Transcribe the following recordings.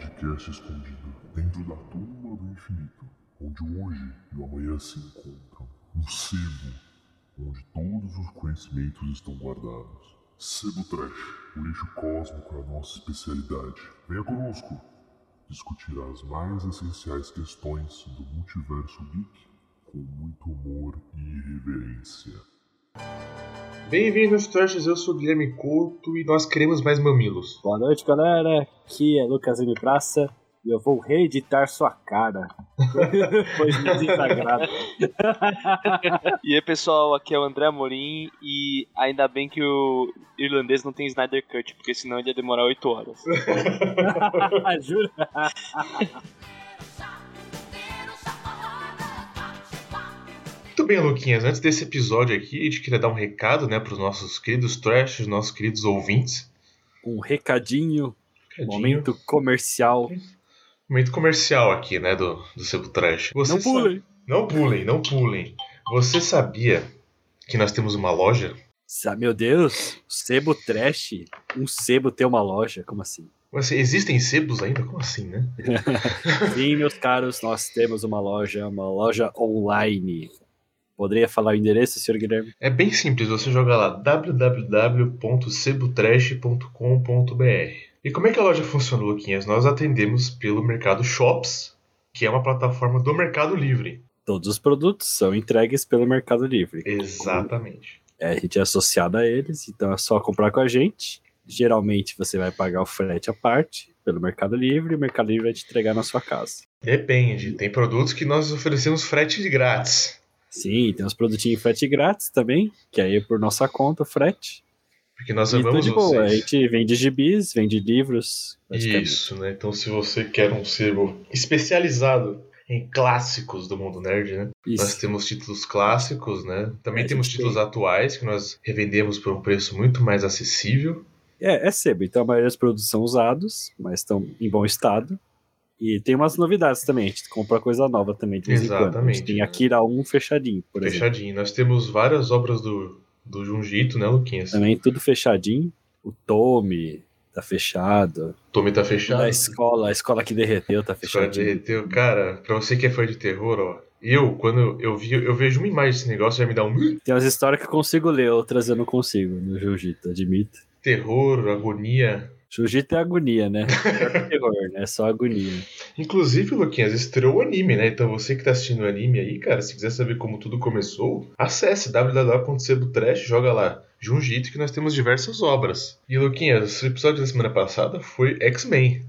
podcast escondido dentro da tumba do infinito, onde hoje e o amanhã se encontram. Um sebo, onde todos os conhecimentos estão guardados. Sebo Trash, o lixo cósmico é a nossa especialidade. Venha conosco discutir as mais essenciais questões do multiverso geek com muito humor e irreverência. Bem-vindos, Trashers. Eu sou o Guilherme Couto e nós queremos mais mamilos. Boa noite, galera. Aqui é Lucas M. Praça e eu vou reeditar sua cara. pois me desagrada. E aí, pessoal, aqui é o André Amorim e ainda bem que o irlandês não tem Snyder Cut, porque senão ele ia demorar 8 horas. Jura? Bem, Luquinhas. Antes desse episódio aqui, a gente queria dar um recado né, para os nossos queridos Trashers, nossos queridos ouvintes. Um recadinho, Recadinho. momento comercial. Momento comercial aqui, né, do, do Sebo Trash. Você Não pulem. Não pulem, não pulem. Você sabia que nós temos uma loja? Sa- Meu Deus, sebo trash. Um sebo tem uma loja, como assim? Mas existem sebos ainda? Como assim, né? Sim, meus caros, nós temos uma loja, uma loja online. Poderia falar o endereço, senhor Guilherme? É bem simples, você joga lá www.sebotrash.com.br. E como é que a loja funciona, Luquinhas? Nós atendemos pelo Mercado Shops, que é uma plataforma do Mercado Livre. Todos os produtos são entregues pelo Mercado Livre. Exatamente. É, a gente é associado a eles, então é só comprar com a gente. Geralmente você vai pagar o frete à parte pelo Mercado Livre e o Mercado Livre vai te entregar na sua casa. Depende, tem produtos que nós oferecemos frete de grátis. Sim, tem uns produtinhos em frete grátis também, que aí é por nossa conta o frete. Porque nós E amamos de boa, a gente vende gibis, vende livros. Isso, né? Então se você quer um sebo especializado em clássicos do mundo nerd, né? Nós Isso. temos títulos clássicos, né? Também a temos títulos tem. atuais que nós revendemos por um preço muito mais acessível. É, é sebo, então a maioria dos produtos são usados, mas estão em bom estado. E tem umas novidades também, a gente compra coisa nova também de em quando. A Exatamente, gente tem né? Akira 1 fechadinho, por exemplo. fechadinho. Nós temos várias obras do, do Junjito, né, Luquinhas? Também tudo fechadinho. O Tome tá fechado. Tommy tá fechado. Da escola, a escola que derreteu tá caras fechadinho. derreteu. Cara, pra você que é fã de terror, ó. Eu, quando eu vi, eu vejo uma imagem desse negócio, já me dá um Tem umas histórias que eu consigo ler, outras eu não consigo no Jiu-Jitsu, admito. terror, agonia. Jiu-Jitsu é agonia, né? É terror, né? É só agonia. Inclusive, Luquinhas, estreou o anime, né? Então você que tá assistindo o anime aí, cara, se quiser saber como tudo começou, acesse www.sebotrash, joga lá Junjito que nós temos diversas obras. E Luquinhas, o episódio da semana passada foi X-Men.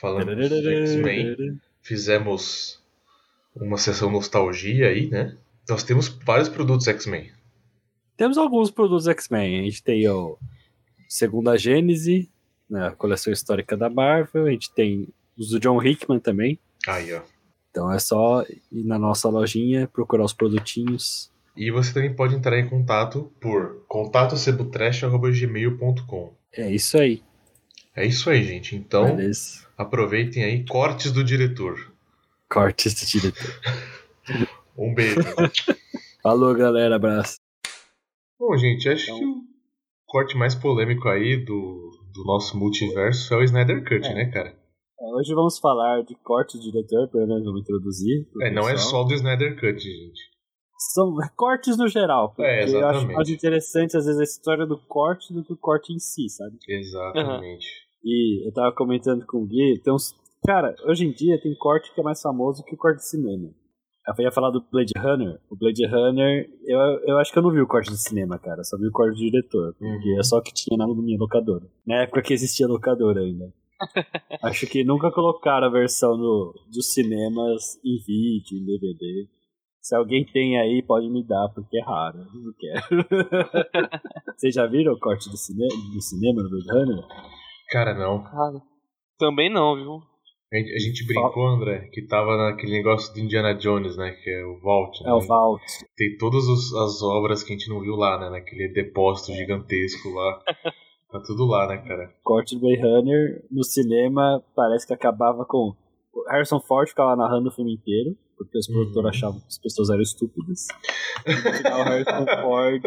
Falamos de X-Men, fizemos uma sessão nostalgia aí, né? Nós temos vários produtos X-Men. Temos alguns produtos X-Men. A gente tem o Segunda Gênese, né, a coleção histórica da Marvel. A gente tem os do John Hickman também. Aí, ó. Então é só ir na nossa lojinha, procurar os produtinhos. E você também pode entrar em contato por contatocebutrash.gmail.com. É isso aí. É isso aí, gente. Então, Beleza. aproveitem aí cortes do diretor. Cortes do diretor. Um beijo. Falou, galera. Abraço. Bom, gente, acho Então- que o corte mais polêmico aí do, do nosso multiverso é o Snyder Cut, É. né, cara? É, Hoje vamos falar de cortes do diretor, pelo menos vamos introduzir. É, não é só do Snyder Cut, gente. São cortes no geral. Porque É, eu acho exatamente. mais interessante, às vezes, a história do corte do que o corte em si, sabe? Exatamente. E eu tava comentando com o Gui, tem uns. Cara, hoje em dia tem corte que é mais famoso que o corte de cinema. Eu ia falar do Blade Runner. O Blade Runner, eu, eu acho que eu não vi o corte de cinema, cara. Só vi o corte do diretor. Porque Uhum. é só o que tinha na minha locadora. Na época que existia locadora ainda. acho que nunca colocaram a versão do, dos cinemas em vídeo, em DVD. Se alguém tem aí, pode me dar, porque é raro. Eu não quero. Vocês já viram o corte do, cine do cinema no Blade Runner? Cara, não. Cara, também não, viu? A gente, a gente brincou, André, que tava naquele negócio do Indiana Jones, né? Que é o Vault. É o né? Vault. Tem todas as obras que a gente não viu lá, né? Naquele depósito gigantesco lá. Tá tudo lá, né, cara? corte do Runner no cinema parece que acabava com o Harrison Ford ficava narrando o filme inteiro porque os Uhum. produtores achavam que as pessoas eram estúpidas e no final Harrison Ford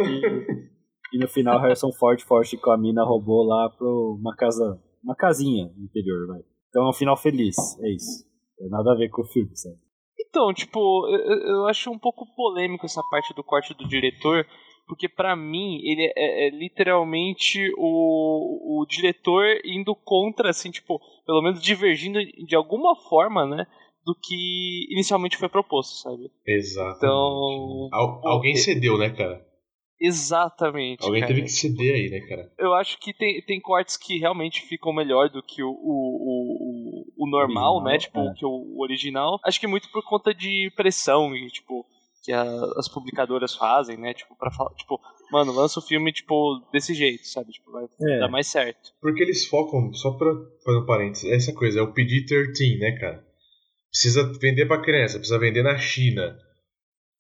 e no final Harrison Ford forte com a mina roubou lá pra uma casa uma casinha no interior vai Então é um final feliz, é isso. Tem nada a ver com o filme, sabe? Então, tipo, eu, eu acho um pouco polêmico essa parte do corte do diretor, porque para mim ele é, é, literalmente o, o diretor indo contra, assim, tipo, pelo menos divergindo de alguma forma, né? Do que inicialmente foi proposto, sabe? Exato. Então. Al alguém cedeu, né, cara? Exatamente. Alguém cara. teve que ceder aí, né, cara? Eu acho que tem, tem cortes que realmente ficam melhor do que o, o, o, o normal, Original, né? Tipo, é. que o original. Acho que muito por conta de pressão e, tipo, que a- as publicadoras fazem, né? Tipo, pra falar, tipo, mano, lança o filme, tipo, desse jeito, sabe? Tipo, vai É. dar mais certo. Porque eles focam, só pra fazer um parênteses, essa coisa, é o PG-13, né, cara? Precisa vender pra criança, precisa vender na China.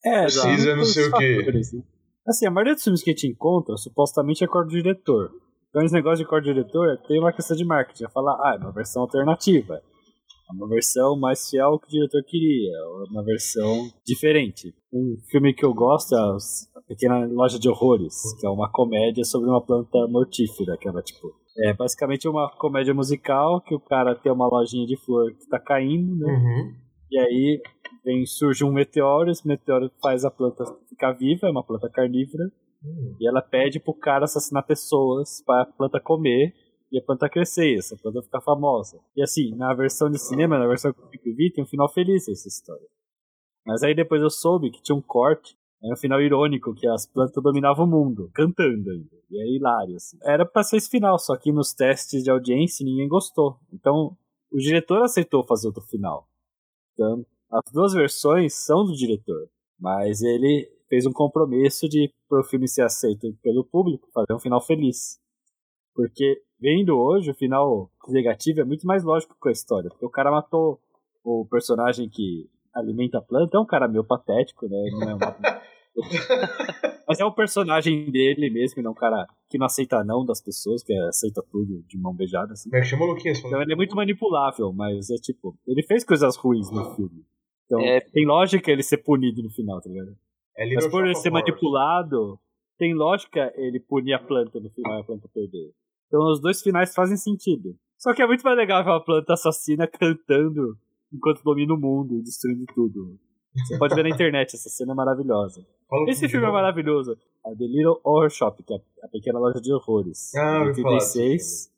É, Precisa não sei o quê. fatores, né? Assim, a maioria dos filmes que a gente encontra, supostamente é corte do diretor. Então, esse negócio de corte do diretor tem uma questão de marketing. É falar, ah, é uma versão alternativa. É uma versão mais fiel ao que o diretor queria. É uma versão diferente. Um filme que eu gosto é A Pequena Loja de Horrores, que é uma comédia sobre uma planta mortífera, que ela, tipo... É basicamente uma comédia musical que o cara tem uma lojinha de flor que tá caindo, né? Uhum. E aí vem, surge um meteoro, esse meteoro faz a planta ficar viva, é uma planta carnívora, e ela pede pro cara assassinar pessoas para a planta comer e a planta crescer, e essa planta ficar famosa. E assim, na versão de cinema, na versão que eu vi, tem um final feliz essa história. Mas aí depois eu soube que tinha um corte, era um final irônico, que as plantas dominavam o mundo, cantando ainda. E é hilário, assim. Era pra ser esse final, só que nos testes de audiência ninguém gostou. Então, o diretor aceitou fazer outro final. Então, as duas versões são do diretor, mas ele fez um compromisso de pro filme ser aceito pelo público, fazer um final feliz. Porque vendo hoje, o final negativo é muito mais lógico com a história, porque o cara matou o personagem que alimenta a planta, é um cara meio patético, né? Não é uma... Mas é o personagem dele mesmo, não é um cara que não aceita não das pessoas, que aceita tudo de mão beijada, assim. É chama o Luquinhas? Então ele é muito manipulável, mas é tipo, ele fez coisas ruins no filme. Então É. tem lógica ele ser punido no final, tá ligado? É Mas por ele ser manipulado, tem lógica ele punir a planta no final e a planta perder. Então os dois finais fazem sentido. Só que é muito mais legal ver uma planta assassina cantando enquanto domina o mundo e destruindo tudo. Você pode ver na internet, essa cena é maravilhosa. Fala Esse filme é maravilhoso. A The Little Horror Shop, que é a pequena loja de horrores. Ah, de ouvi falar desse 86.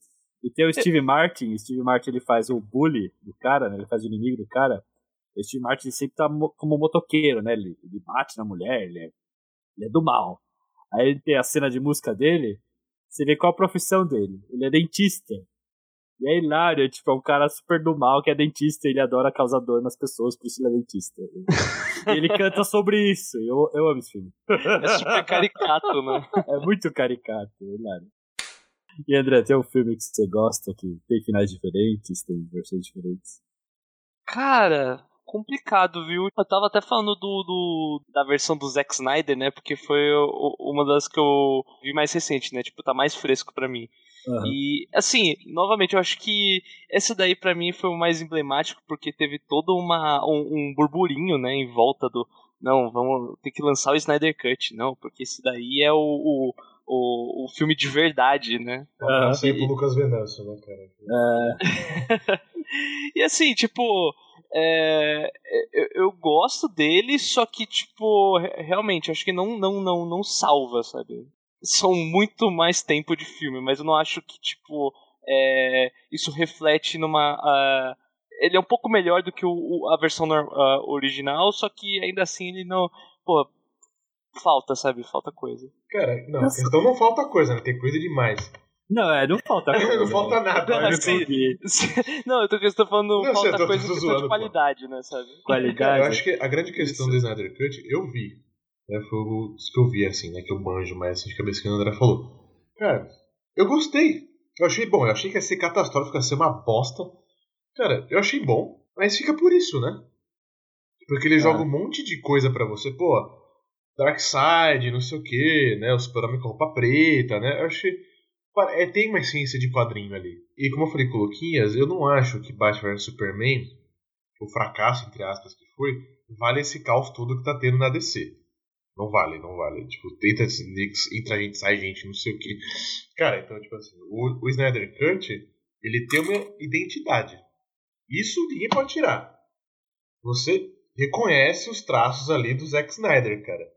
E tem o Steve Martin. O Steve Martin ele faz o bully do cara, né? Ele faz o inimigo do cara. Steve Martin sempre tá mo- como motoqueiro, né? Ele, ele bate na mulher, ele é, ele é do mal. Aí ele tem a cena de música dele. Você vê qual a profissão dele. Ele é dentista. E é hilário, é, tipo, é um cara super do mal que é dentista e ele adora causar dor nas pessoas, por isso ele é dentista. E ele canta sobre isso. Eu, eu amo esse filme. É super caricato, né? É muito caricato, é hilário. E André, tem um filme que você gosta que tem finais diferentes, tem versões diferentes? Cara, complicado, viu? Eu tava até falando do, do- da versão do Zack Snyder, né? Porque foi o- uma das que eu vi mais recente, né? Tipo, tá mais fresco pra mim. Aham. E, assim, novamente, eu acho que essa daí pra mim foi o mais emblemático, porque teve todo uma, um, um burburinho, né, em volta do. Não, vamos ter que lançar o Snyder Cut, não, porque esse daí é o, o, o, o filme de verdade, né? Um abraço aí E- pro Lucas Venâncio, né, cara? E assim, tipo, é, eu, eu gosto dele, só que, tipo, re- realmente, acho que não, não, não, não salva, sabe? São muito mais tempo de filme, mas eu não acho que, tipo, é, isso reflete numa. ah, ele é um pouco melhor do que o, o- a versão ah, original, só que ainda assim ele não. Pô, falta, sabe? Falta coisa. Cara, não, a questão não falta coisa, né? Tem coisa demais. Não, é, não falta coisa. Não falta nada. Não, né, assim, não, eu tô, eu tô falando Não, falta eu tô- coisa tô zoando, de pô. qualidade, né, sabe? Cara, Qualidade. eu acho que a grande questão do Snyder Cut, eu vi. Né, foi os que eu vi, assim, né? Que eu manjo mais assim, de cabeça que o André falou. Cara, eu gostei. Eu achei bom. Eu achei que ia ser catastrófico, ia ser uma bosta. Cara, eu achei bom, mas fica por isso, né? Porque ele É. joga um monte de coisa pra você. Pô, Darkseid, não sei o que, né? O super-homem com roupa preta, né? Eu achei... É, tem uma essência de quadrinho ali. E como eu falei com o Luquinhas, eu não acho que Batman vs Superman, o fracasso, entre aspas, que foi, vale esse caos todo que tá tendo na DC. Não vale, não vale. Tipo, tenta, entra gente, sai gente, não sei o que. Cara, então, tipo assim, o, o Snyder Cut, ele tem uma identidade. Isso ninguém pode tirar. Você reconhece os traços ali do Zack Snyder, cara.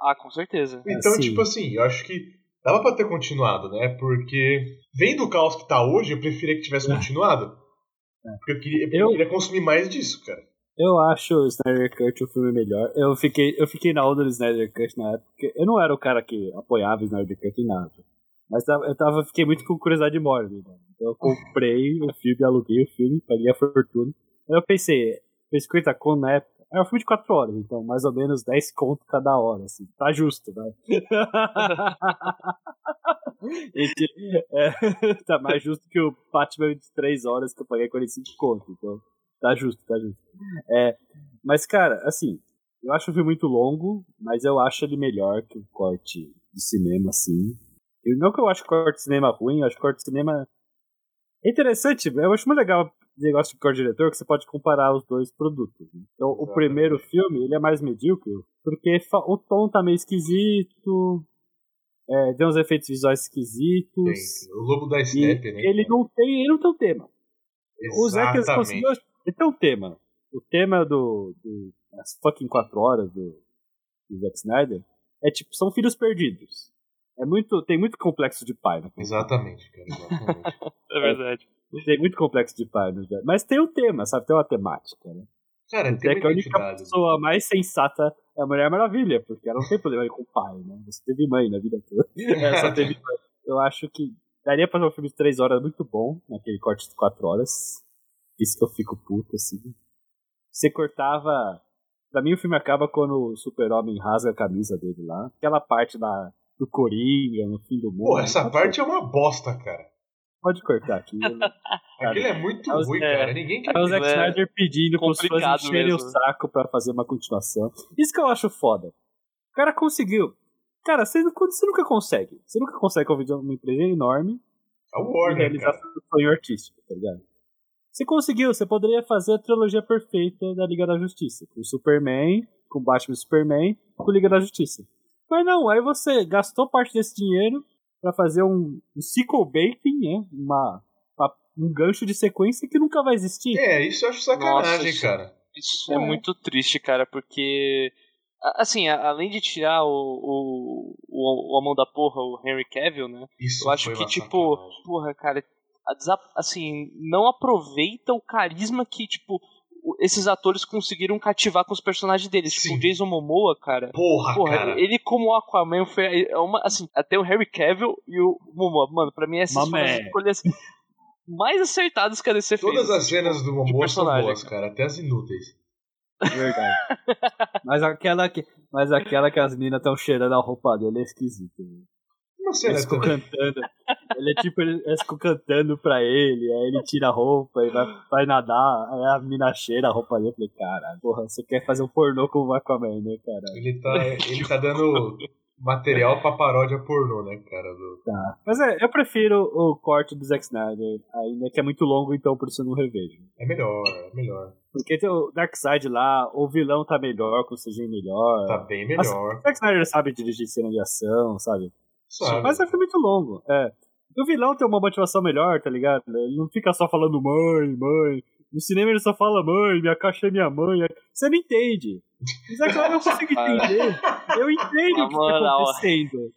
Ah, com certeza. Então, Assim. tipo assim, eu acho que dava pra ter continuado, né? Porque, vendo o caos que tá hoje, eu preferia que tivesse continuado. Porque eu queria, eu Eu- queria consumir mais disso, cara. Eu acho o Snyder Cut o filme melhor. Eu fiquei, eu fiquei na onda do Snyder Cut na época. Eu não era o cara que apoiava o Snyder Cut em nada. Mas tava- eu tava, fiquei muito com curiosidade mórbida. Então eu comprei o filme, aluguei o filme, paguei a fortuna. Aí eu pensei, foi 50 conto na época. Era um filme de 4 horas, então mais ou menos 10 conto cada hora, assim. Tá justo, né? É, tá mais justo que o Batman de 3 horas que eu paguei 45 conto. Então, tá justo, tá justo. É, mas, cara, assim, eu acho o filme muito longo, mas eu acho ele melhor que o corte de cinema, assim. Eu, não que eu acho corte de cinema ruim, eu acho corte de cinema é interessante, eu acho muito legal negócio de corte diretor que você pode comparar os dois produtos. né? Então, o Exatamente. primeiro filme, ele é mais medíocre, porque o tom tá meio esquisito, é, tem uns efeitos visuais esquisitos. Tem o Lobo da Steppe, né? ele não tem, ele não tem um tema. O Zack Exatamente. conseguiu. Ele tem um tema. O tema do. do as fucking 4 horas do, do Zack Snyder é tipo, são filhos perdidos. É muito, tem muito complexo de pai, né? Exatamente, cara. Exatamente. É verdade. Tem muito complexo de pai, né? Mas tem um tema, sabe? Tem uma temática, né? Cara, Até tem que a única identidade. pessoa mais sensata é a Mulher Maravilha, porque ela não tem problema com o pai, né? Você teve mãe na vida toda. Ela só teve mãe. Eu acho que daria pra fazer um filme de 3 horas muito bom, naquele corte de 4 horas. Isso que eu fico puto, assim. Você cortava. Pra mim o filme acaba quando o super-homem rasga a camisa dele lá. Aquela parte lá do Coringa, no fim do mundo. Pô, essa parte é uma bosta, cara. Pode cortar aqui. Aquilo é muito É ruim, cara. Ninguém quer É o. Zack É Snyder pedindo pros fãs encherem o saco pra fazer uma continuação. Isso que eu acho foda. O cara conseguiu. Cara, você, nunca- você nunca consegue. Você nunca consegue convidar uma empresa enorme É o Warner, realizar cara. seu sonho artístico, tá ligado? Você conseguiu, você poderia fazer a trilogia perfeita da Liga da Justiça. Com Superman, com Batman e Superman, com Liga da Justiça. Mas não, aí você gastou parte desse dinheiro pra fazer um, um sequel baiting, né? Uma, uma- um gancho de sequência que nunca vai existir. É, isso eu acho sacanagem, Nossa, cara. Isso é É. muito triste, cara, porque. Assim, além de tirar o, o, o, o a mão da porra, o Henry Cavill, né? Isso Eu acho que, tipo, sacanagem. porra, cara, assim, não aproveita o carisma que, tipo, o- esses atores conseguiram cativar com os personagens deles. Tipo, Sim. o Jason Momoa, cara. Porra, Porra, cara. ele como Aquaman foi é uma, assim, até o Harry Cavill e o Momoa. Mano, pra mim essas foram as escolhas mais acertadas que a DC fez. Todas as assim, cenas tipo, do Momoa são boas, cara. Até as inúteis. Verdade. mas aquela que, mas aquela que as minas estão cheirando a roupa dele é esquisita. né? Cena Eles ficam também. cantando. Ele é tipo, eles ficam cantando pra ele, aí ele tira a roupa e vai, vai nadar, aí a mina cheira a roupa dele. Eu falei, cara, porra, você quer fazer um pornô com o Aquaman, né, cara? Ele tá, ele tá dando material pra paródia pornô, né, cara? Do... Tá. Mas é, eu prefiro o corte do Zack Snyder, ainda que é muito longo, então por isso eu não revejo. É melhor, é melhor. Porque tem o Darkseid lá, o vilão tá melhor, com o CG melhor. Tá bem melhor. O Zack Snyder sabe dirigir cena de ação, sabe? Mas é um filme muito longo, é. O vilão tem uma motivação melhor, tá ligado? Ele não fica só falando mãe, mãe. No cinema ele só fala mãe, minha caixa é minha mãe. Você não entende. Mas é claro, eu consigo entender. Eu entendo o que tá acontecendo.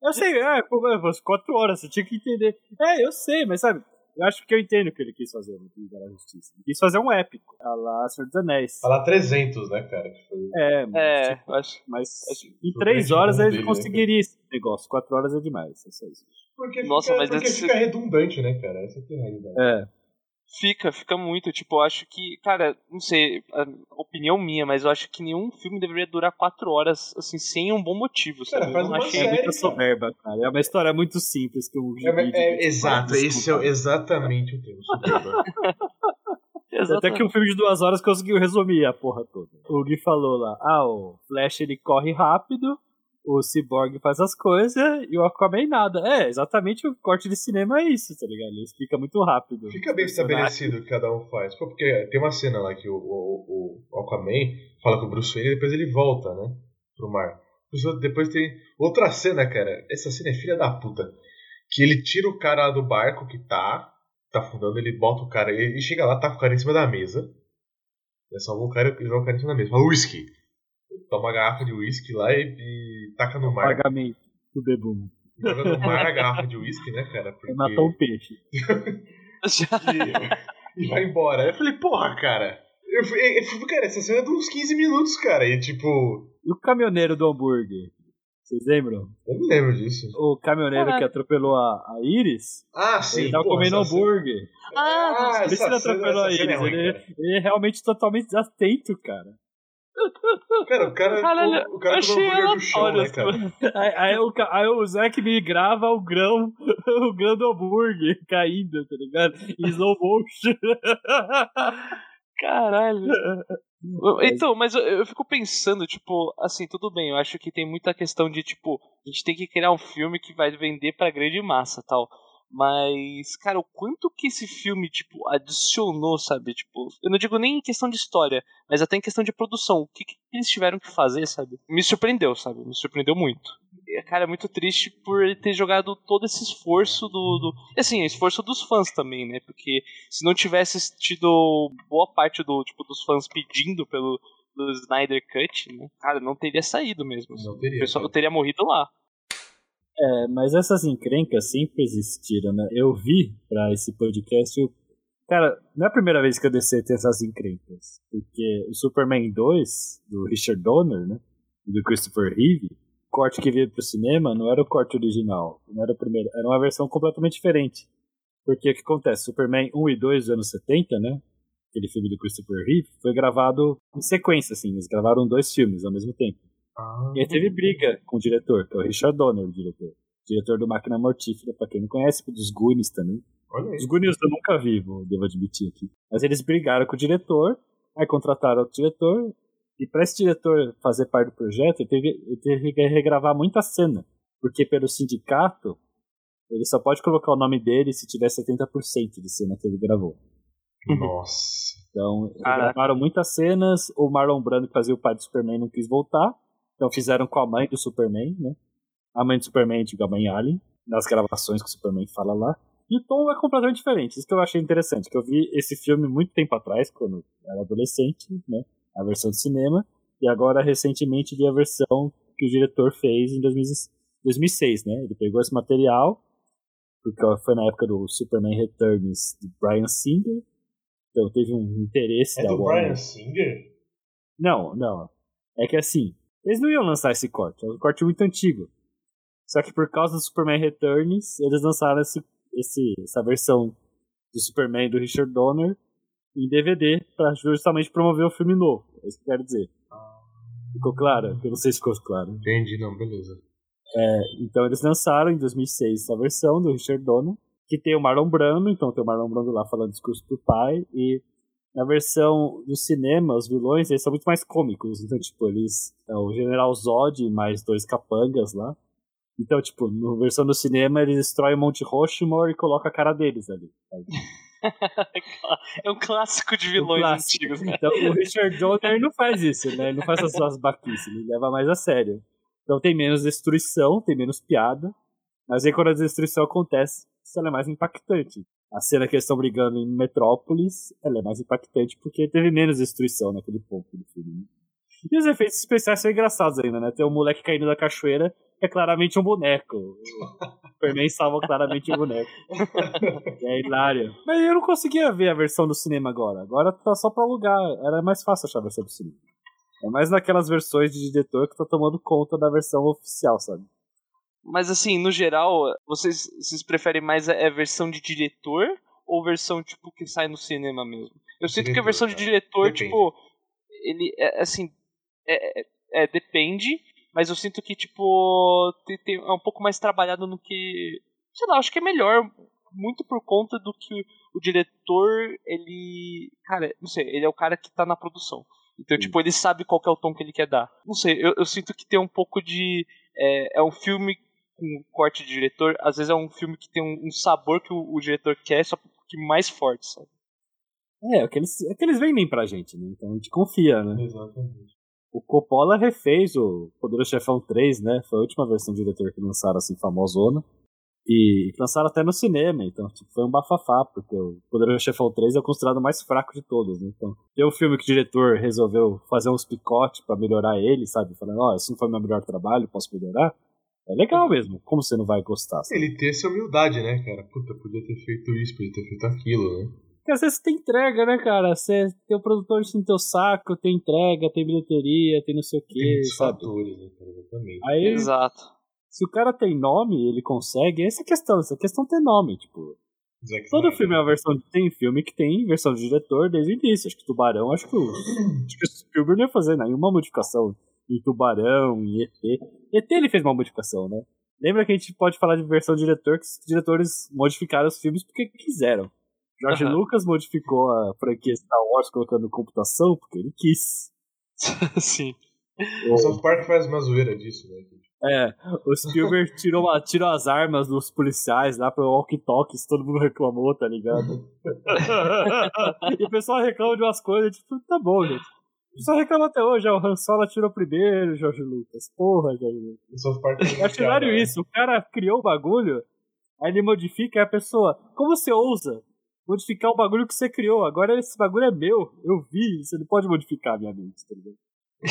Eu sei, é, pô, é, quatro horas, você tinha que entender. É, eu sei, mas sabe, eu acho que eu entendo o que ele quis fazer no Liga da Justiça. Ele quis fazer um épico, a lá Senhor dos Anéis. Tá lá 300, né, cara? Que foi... É, mas, É, tipo, eu acho. mas acho- em Foi três o horas grande ele dele, né, conseguiria esse negócio. Quatro horas é demais, é só isso. Porque, Nossa, fica, mas porque esse- fica redundante, né, cara? Essa é a realidade. É. Fica, fica muito. Tipo, eu acho que, cara, não sei, a opinião minha, mas eu acho que nenhum filme deveria durar quatro horas, assim, sem um bom motivo, sabe? Cara, faz eu não uma achei É série, muita cara. soberba, cara. É uma história muito simples que um É, gibi de- é, exato, esse é o- exatamente o termo. soberba. Até que um filme de duas horas conseguiu resumir a porra toda. O Gui falou lá, ah, o Flash ele corre rápido, o Cyborg faz as coisas e o Aquaman nada. É, exatamente o corte de cinema é isso, tá ligado? Ele explica muito rápido. Fica bem estabelecido o que cada um faz. Pô, porque tem uma cena lá que o, o, o Aquaman fala com o Bruce Wayne e depois ele volta, né? Pro mar. Depois tem outra cena, cara. Essa cena é filha da puta. Que ele tira o cara do barco que tá, tá afundando, ele bota o cara, ele chega lá, tá com o cara em cima da mesa. Ele salva o cara e joga o cara em cima da mesa. Fala, whisky. Toma uma garrafa de whisky lá e, e taca no mar. Pagamento do bebum. Joga no mar a garrafa de whisky, né, cara? Porque... Ele matou um peixe. e, e vai embora. Aí eu falei, porra, cara. Eu, fui- eu, fui- cara, essa cena é de uns 15 minutos, cara. E tipo, E o caminhoneiro do hambúrguer? Vocês lembram? eu não lembro disso. O caminhoneiro Caraca. que atropelou a, a Iris? Ah, sim. ele tava porra, comendo cena- hambúrguer. Ah, Por isso ele atropelou a essa cena é Iris. ruim, ele, ele é realmente totalmente desatento, cara. Cara, o cara, Caralho, o, o cara achei hambúrguer no chão, né, cara? Aí, aí o, aí o Zack me grava o grão, o grão do hambúrguer caindo, tá ligado? Em slow motion. Caralho. Então, mas eu, eu fico pensando, tipo, assim, tudo bem, eu acho que tem muita questão de, tipo, a gente tem que criar um filme que vai vender pra grande massa tal. Mas, cara, o quanto que esse filme, tipo, adicionou, sabe? Tipo, eu não digo nem em questão de história, mas até em questão de produção. O que, que eles tiveram que fazer, sabe? Me surpreendeu, sabe? Me surpreendeu muito. E, cara, é muito triste por ele ter jogado todo esse esforço do. do... Assim, esforço dos fãs também, né? Porque se não tivesse tido boa parte do, tipo, dos fãs pedindo pelo, pelo Snyder Cut, né? Cara, não teria saído mesmo. Não O teria. pessoal cara. teria morrido lá. É, mas essas encrencas sempre existiram, né? Eu vi pra esse podcast. Eu... Cara, não é a primeira vez que a DC tem essas encrencas. Porque o Superman 2, do Richard Donner, né? Do Christopher Reeve, o corte que veio pro cinema não era o corte original. Não era o primeiro. Era uma versão completamente diferente. Porque o que acontece? Superman 1 e 2 dos anos 70, né? Aquele filme do Christopher Reeve, foi gravado em sequência, assim. Eles gravaram dois filmes ao mesmo tempo. Ah, E aí teve briga com o diretor, que é o Richard Donner, o diretor. Diretor do Máquina Mortífera, pra quem não conhece, dos Goonies também. olha aí. Os Goonies eu nunca vi, vou- devo admitir aqui. Mas eles brigaram com o diretor, aí contrataram outro diretor, e pra esse diretor fazer parte do projeto, ele teve, ele teve que regravar muita cena. Porque pelo sindicato, ele só pode colocar o nome dele se tiver 70% de cena que ele gravou. Nossa. Então, gravaram muitas cenas. O Marlon Brando, que fazia o pai do Superman, não quis voltar. Então fizeram com a mãe do Superman, né? A mãe do Superman, digo, a mãe Alien, nas gravações que o Superman fala lá. E o tom é completamente diferente. Isso que eu achei interessante, que eu vi esse filme muito tempo atrás, quando era adolescente, né? A versão do cinema. E agora, recentemente, vi a versão que o diretor fez em 2000 2006, né? Ele pegou esse material, porque foi na época do Superman Returns de Brian Singer. Então teve um interesse É da do Warner. Brian Singer? Não, não. É que assim, eles não iam lançar esse corte, é um corte muito antigo. Só que por causa do Superman Returns, eles lançaram esse, esse, essa versão do Superman do Richard Donner em DVD pra justamente promover o filme novo. É isso que eu quero dizer. Ficou claro? Eu não sei se ficou claro. Entendi, não, beleza. Então eles lançaram em 2006 essa versão do Richard Donner, que tem o Marlon Brando, então tem o Marlon Brando lá falando discurso do pai, e na versão do cinema, os vilões eles são muito mais cômicos, então tipo, eles é o General Zod e mais dois capangas lá. Então, tipo, na versão do cinema eles destroem o Monte Rushmore e colocam a cara deles ali. É um clássico de vilões clássico. antigos? Então, o Richard Donner não faz isso, né? Ele não faz essas suas baquices, ele leva mais a sério. Então tem menos destruição, tem menos piada, mas aí quando a destruição acontece, ela é mais impactante. A cena que eles estão brigando em Metrópolis, ela é mais impactante porque teve menos destruição naquele ponto do filme. né? E os efeitos especiais são engraçados ainda, né? Tem um moleque caindo da cachoeira que é claramente um boneco. O Superman salva claramente um boneco. É hilário. Mas eu não conseguia ver a versão do cinema agora. Agora tá só pra alugar. Era mais fácil achar a versão do cinema. É mais naquelas versões de diretor que tá tomando conta da versão oficial, sabe? Mas assim, no geral, vocês, vocês preferem mais a, a versão de diretor ou versão, tipo, que sai no cinema mesmo? Eu sinto que a Diretor, versão de diretor, Depende. tipo, ele, é, assim, é, é- é, depende, mas eu sinto que, tipo, tem, tem- é um pouco mais trabalhado no que, sei lá, acho que é melhor, muito por conta do que o diretor, ele, cara, não sei, ele é o cara que tá na produção. Então, tipo, ele sabe qual é o tom que ele quer dar. Não sei, eu, eu sinto que tem um pouco de. É, é um filme com corte de diretor, às vezes é um filme que tem um, um sabor que o, o diretor quer, só que mais forte, sabe? É, é o que eles, é que eles vendem pra gente, né? Então a gente confia, né? Exatamente. O Coppola refez o Poderoso Chefão 3, né? Foi a última versão do diretor que lançaram assim, famosona. E lançaram até no cinema, então tipo, foi um bafafá, porque o Poderoso Chefão 3 é considerado o mais fraco de todos, né? Então, tem um filme que o diretor resolveu fazer uns picotes para melhorar ele, sabe? Falando, ó, oh, esse não foi meu melhor trabalho, posso melhorar. É legal mesmo, como você não vai gostar? Sabe? Ele ter essa humildade, né, cara? Puta, podia ter feito isso, podia ter feito aquilo, né? Porque às vezes tem entrega, né, cara? Você tem o produtor no teu saco, tem entrega, tem bilheteria, tem não sei o quê. Tem sabe? fatores, né, cara? Exatamente. Aí, Exato. se o cara tem nome, ele consegue. Essa é a questão, essa questão tem nome, tipo. Zack Todo Snyder. filme é uma versão. Tem filme que tem versão de diretor desde o início. Acho que Tubarão, acho que o, acho que o Spielberg não ia fazer nenhuma modificação em Tubarão, em ET. ET ele fez uma modificação, né? Lembra que a gente pode falar de versão de diretor que os diretores modificaram os filmes porque quiseram. George Aham. Lucas modificou a franquia Star Wars colocando computação porque ele quis. Sim. O South Park faz uma zoeira disso, né? É, o Spielberg tirou, tirou as armas dos policiais lá pro walkie-talkies, todo mundo reclamou, tá ligado? e o pessoal reclama de umas coisas, tipo, tá bom, gente. Pessoal reclama até hoje, ó, o Han Solo atirou primeiro, Jorge Lucas. Porra, Jorge Lucas. Acho hilário né? isso, o cara criou o bagulho, aí ele modifica, aí a pessoa, como você ousa modificar o bagulho que você criou? Agora esse bagulho é meu, eu vi, você não pode modificar minha mente, tá ligado?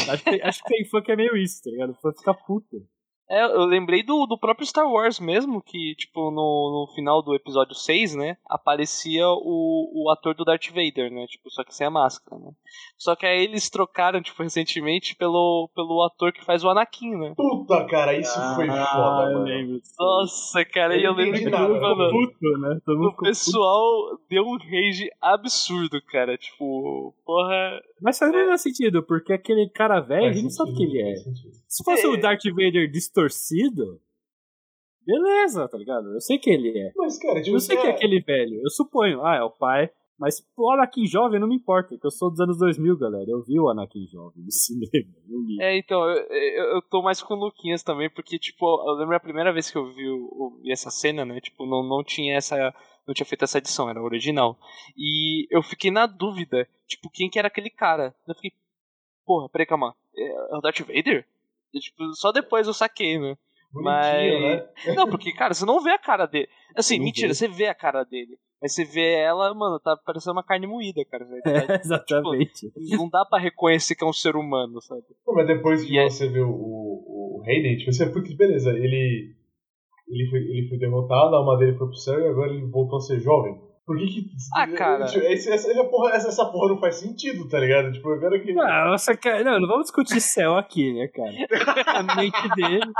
Acho que, acho que tem fã que é meio isso, tá ligado? O fã fica puto. É, eu lembrei do, do próprio Star Wars mesmo, que, tipo, no, no final do episódio 6, né, aparecia o, o ator do Darth Vader, né, tipo, só que sem a máscara, né. Só que aí eles trocaram, tipo, recentemente pelo, pelo ator que faz o Anakin, né. Puta, cara, isso foi Ah, foda, eu mano. lembro. Nossa, cara, e eu Eu lembro que, mano, puto, né? Todo mundo o pessoal deu um rage absurdo, cara, tipo, porra... Mas faz o menor sentido, porque aquele cara velho, a gente não sabe quem ele é. Se fosse É. o Darth Vader distorcido, beleza, tá ligado? Eu sei quem ele é. Mas, cara, Eu tipo, não sei quem é cara, aquele velho. Eu suponho, ah, é o pai. Mas o Anakin jovem não me importa, que eu sou dos anos 2000, galera. Eu vi o Anakin jovem no cinema. Eu li. É, então, eu, eu, eu tô mais com o Luquinhas também, porque, tipo, eu lembro a primeira vez que eu vi, o- o- vi essa cena, né? Tipo, não, não tinha essa. Não tinha feito essa edição, era original. E eu fiquei na dúvida, tipo, quem que era aquele cara? Eu fiquei, porra, peraí, calma. É é o Darth Vader? E, tipo, só depois eu saquei, né? bonitinho, mas- né? Não, porque, cara, você não vê a cara dele. Assim, Não mentira, vê. você vê a cara dele. Mas você vê ela, mano, tá parecendo uma carne moída, cara. velho. É, exatamente. Não dá pra reconhecer que é um ser humano, sabe? Pô, mas depois que E é- você vê o, o, o Hayden, tipo, você, putz, beleza, ele, ele, foi, ele foi derrotado, a alma dele foi pro céu e agora ele voltou a ser jovem. Por que que... Ah, cara. Tipo, essa, essa, porra, essa, essa porra não faz sentido, tá ligado? Tipo, agora que... Não, você quer... não, não vamos discutir céu aqui, né, cara? A mente dele.